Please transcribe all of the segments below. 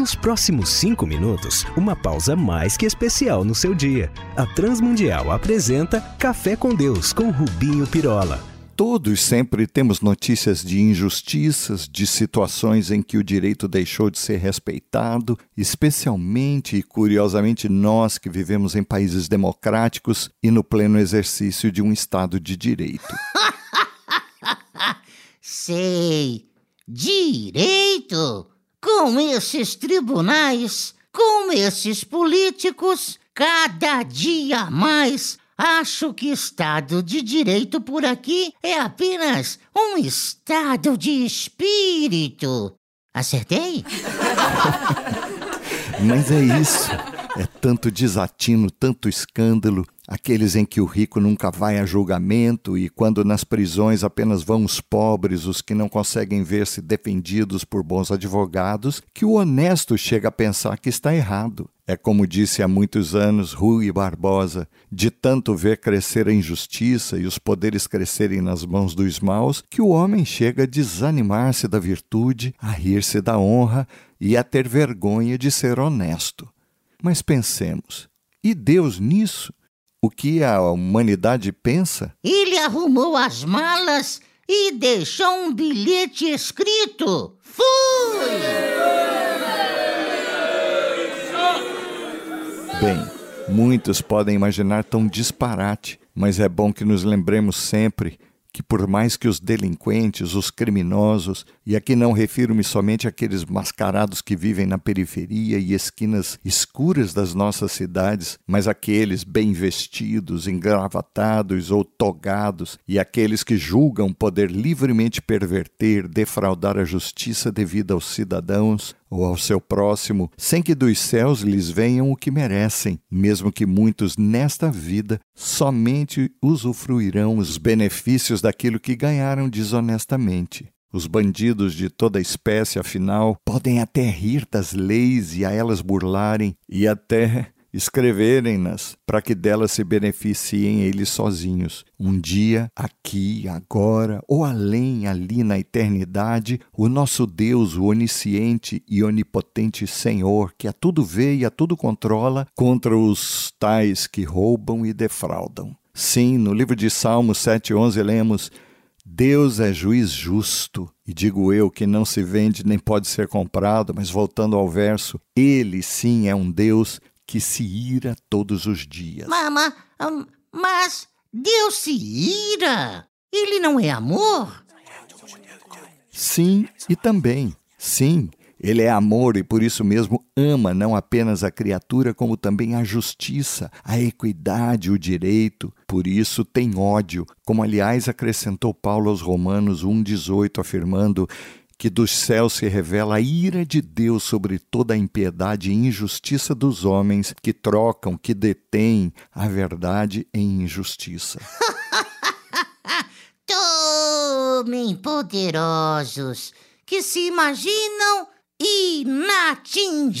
Nos próximos cinco minutos, uma pausa mais que especial no seu dia. A Transmundial apresenta Café com Deus com Rubinho Pirola. Todos sempre temos notícias de injustiças, de situações em que o direito deixou de ser respeitado, especialmente e curiosamente nós que vivemos em países democráticos e no pleno exercício de um Estado de direito. Sei. Direito? Com esses tribunais, com esses políticos, cada dia mais Acho que Estado de Direito por aqui é apenas um estado de espírito. Acertei? Mas é isso. É tanto desatino, tanto escândalo, aqueles em que o rico nunca vai a julgamento e quando nas prisões apenas vão os pobres, os que não conseguem ver-se defendidos por bons advogados, que o honesto chega a pensar que está errado. É como disse há muitos anos Rui Barbosa: de tanto ver crescer a injustiça e os poderes crescerem nas mãos dos maus, que o homem chega a desanimar-se da virtude, a rir-se da honra e a ter vergonha de ser honesto. Mas pensemos, e Deus nisso? O que a humanidade pensa? Ele arrumou as malas e deixou um bilhete escrito: Fui! Bem, muitos podem imaginar tão disparate, mas é bom que nos lembremos sempre que por mais que os delinquentes, os criminosos, e aqui não refiro-me somente àqueles mascarados que vivem na periferia e esquinas escuras das nossas cidades, mas aqueles bem vestidos, engravatados ou togados, e aqueles que julgam poder livremente perverter, defraudar a justiça devida aos cidadãos, ou ao seu próximo, sem que dos céus lhes venham o que merecem, mesmo que muitos nesta vida somente usufruirão os benefícios daquilo que ganharam desonestamente. Os bandidos de toda espécie, afinal, podem até rir das leis e a elas burlarem, e até escreverem-nas para que delas se beneficiem eles sozinhos. Um dia, aqui, agora, ou além, ali na eternidade, o nosso Deus, o onisciente e onipotente Senhor, que a tudo vê e a tudo controla, contra os tais que roubam e defraudam. Sim, no livro de Salmos 7,11 lemos. Deus é juiz justo, e digo eu que não se vende nem pode ser comprado, mas voltando ao verso, ele sim é um Deus que se ira todos os dias. Mama, mas Deus se ira? Ele não é amor? Sim, e também. Sim, ele é amor e por isso mesmo ama não apenas a criatura, como também a justiça, a equidade, o direito. Por isso tem ódio, como aliás acrescentou Paulo aos Romanos 1,18, afirmando: que dos céus se revela a ira de Deus sobre toda a impiedade e injustiça dos homens que trocam, que detêm a verdade em injustiça. Tomem poderosos que se imaginam inatingíveis.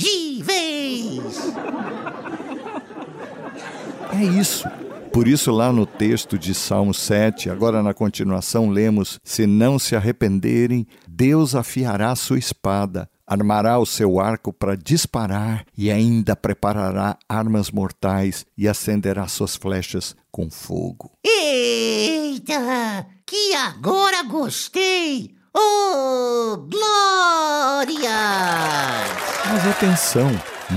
É isso. Por isso, lá no texto de Salmo 7, agora na continuação, lemos: Se não se arrependerem, Deus afiará sua espada, armará o seu arco para disparar e ainda preparará armas mortais e acenderá suas flechas com fogo. Eita! Que agora gostei! Oh, glória! Mas atenção!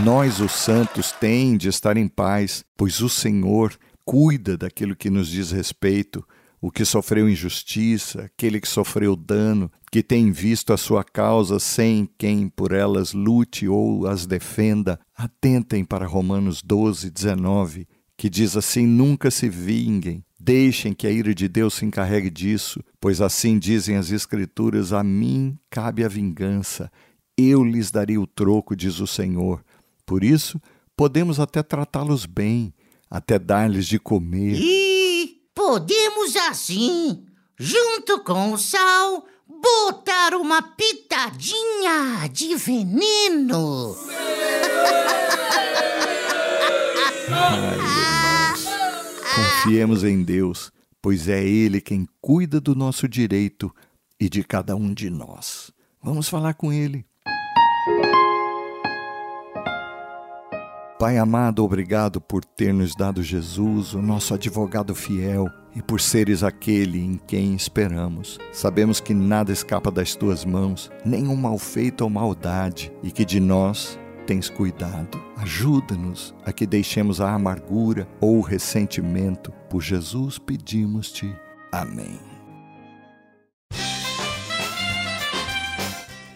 Nós, os santos, tem de estar em paz, pois o Senhor cuida daquilo que nos diz respeito, o que sofreu injustiça, aquele que sofreu dano, que tem visto a sua causa sem quem por elas lute ou as defenda. Atentem para Romanos 12, 19, que diz assim: Nunca se vinguem, deixem que a ira de Deus se encarregue disso, pois assim dizem as Escrituras: A mim cabe a vingança, eu lhes darei o troco, diz o Senhor. Por isso, podemos até tratá-los bem até dar-lhes de comer. E podemos assim, junto com o sal, botar uma pitadinha de veneno. Ai, irmãos, confiemos em Deus, pois é Ele quem cuida do nosso direito e de cada um de nós. Vamos falar com Ele. Pai amado, obrigado por ter nos dado Jesus, o nosso advogado fiel, e por seres aquele em quem esperamos. Sabemos que nada escapa das tuas mãos, nenhum mal feito ou maldade, e que de nós tens cuidado. Ajuda-nos a que deixemos a amargura ou o ressentimento. Por Jesus pedimos-te. Amém.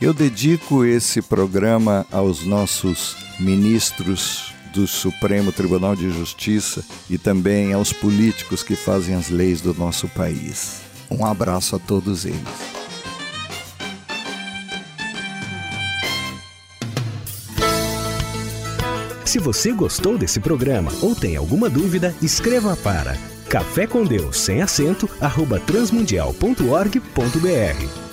Eu dedico esse programa aos nossos ministros do Supremo Tribunal de Justiça e também aos políticos que fazem as leis do nosso país. Um abraço a todos eles. Se você gostou desse programa ou tem alguma dúvida, escreva para café com Deus sem acento arroba transmundial.org.br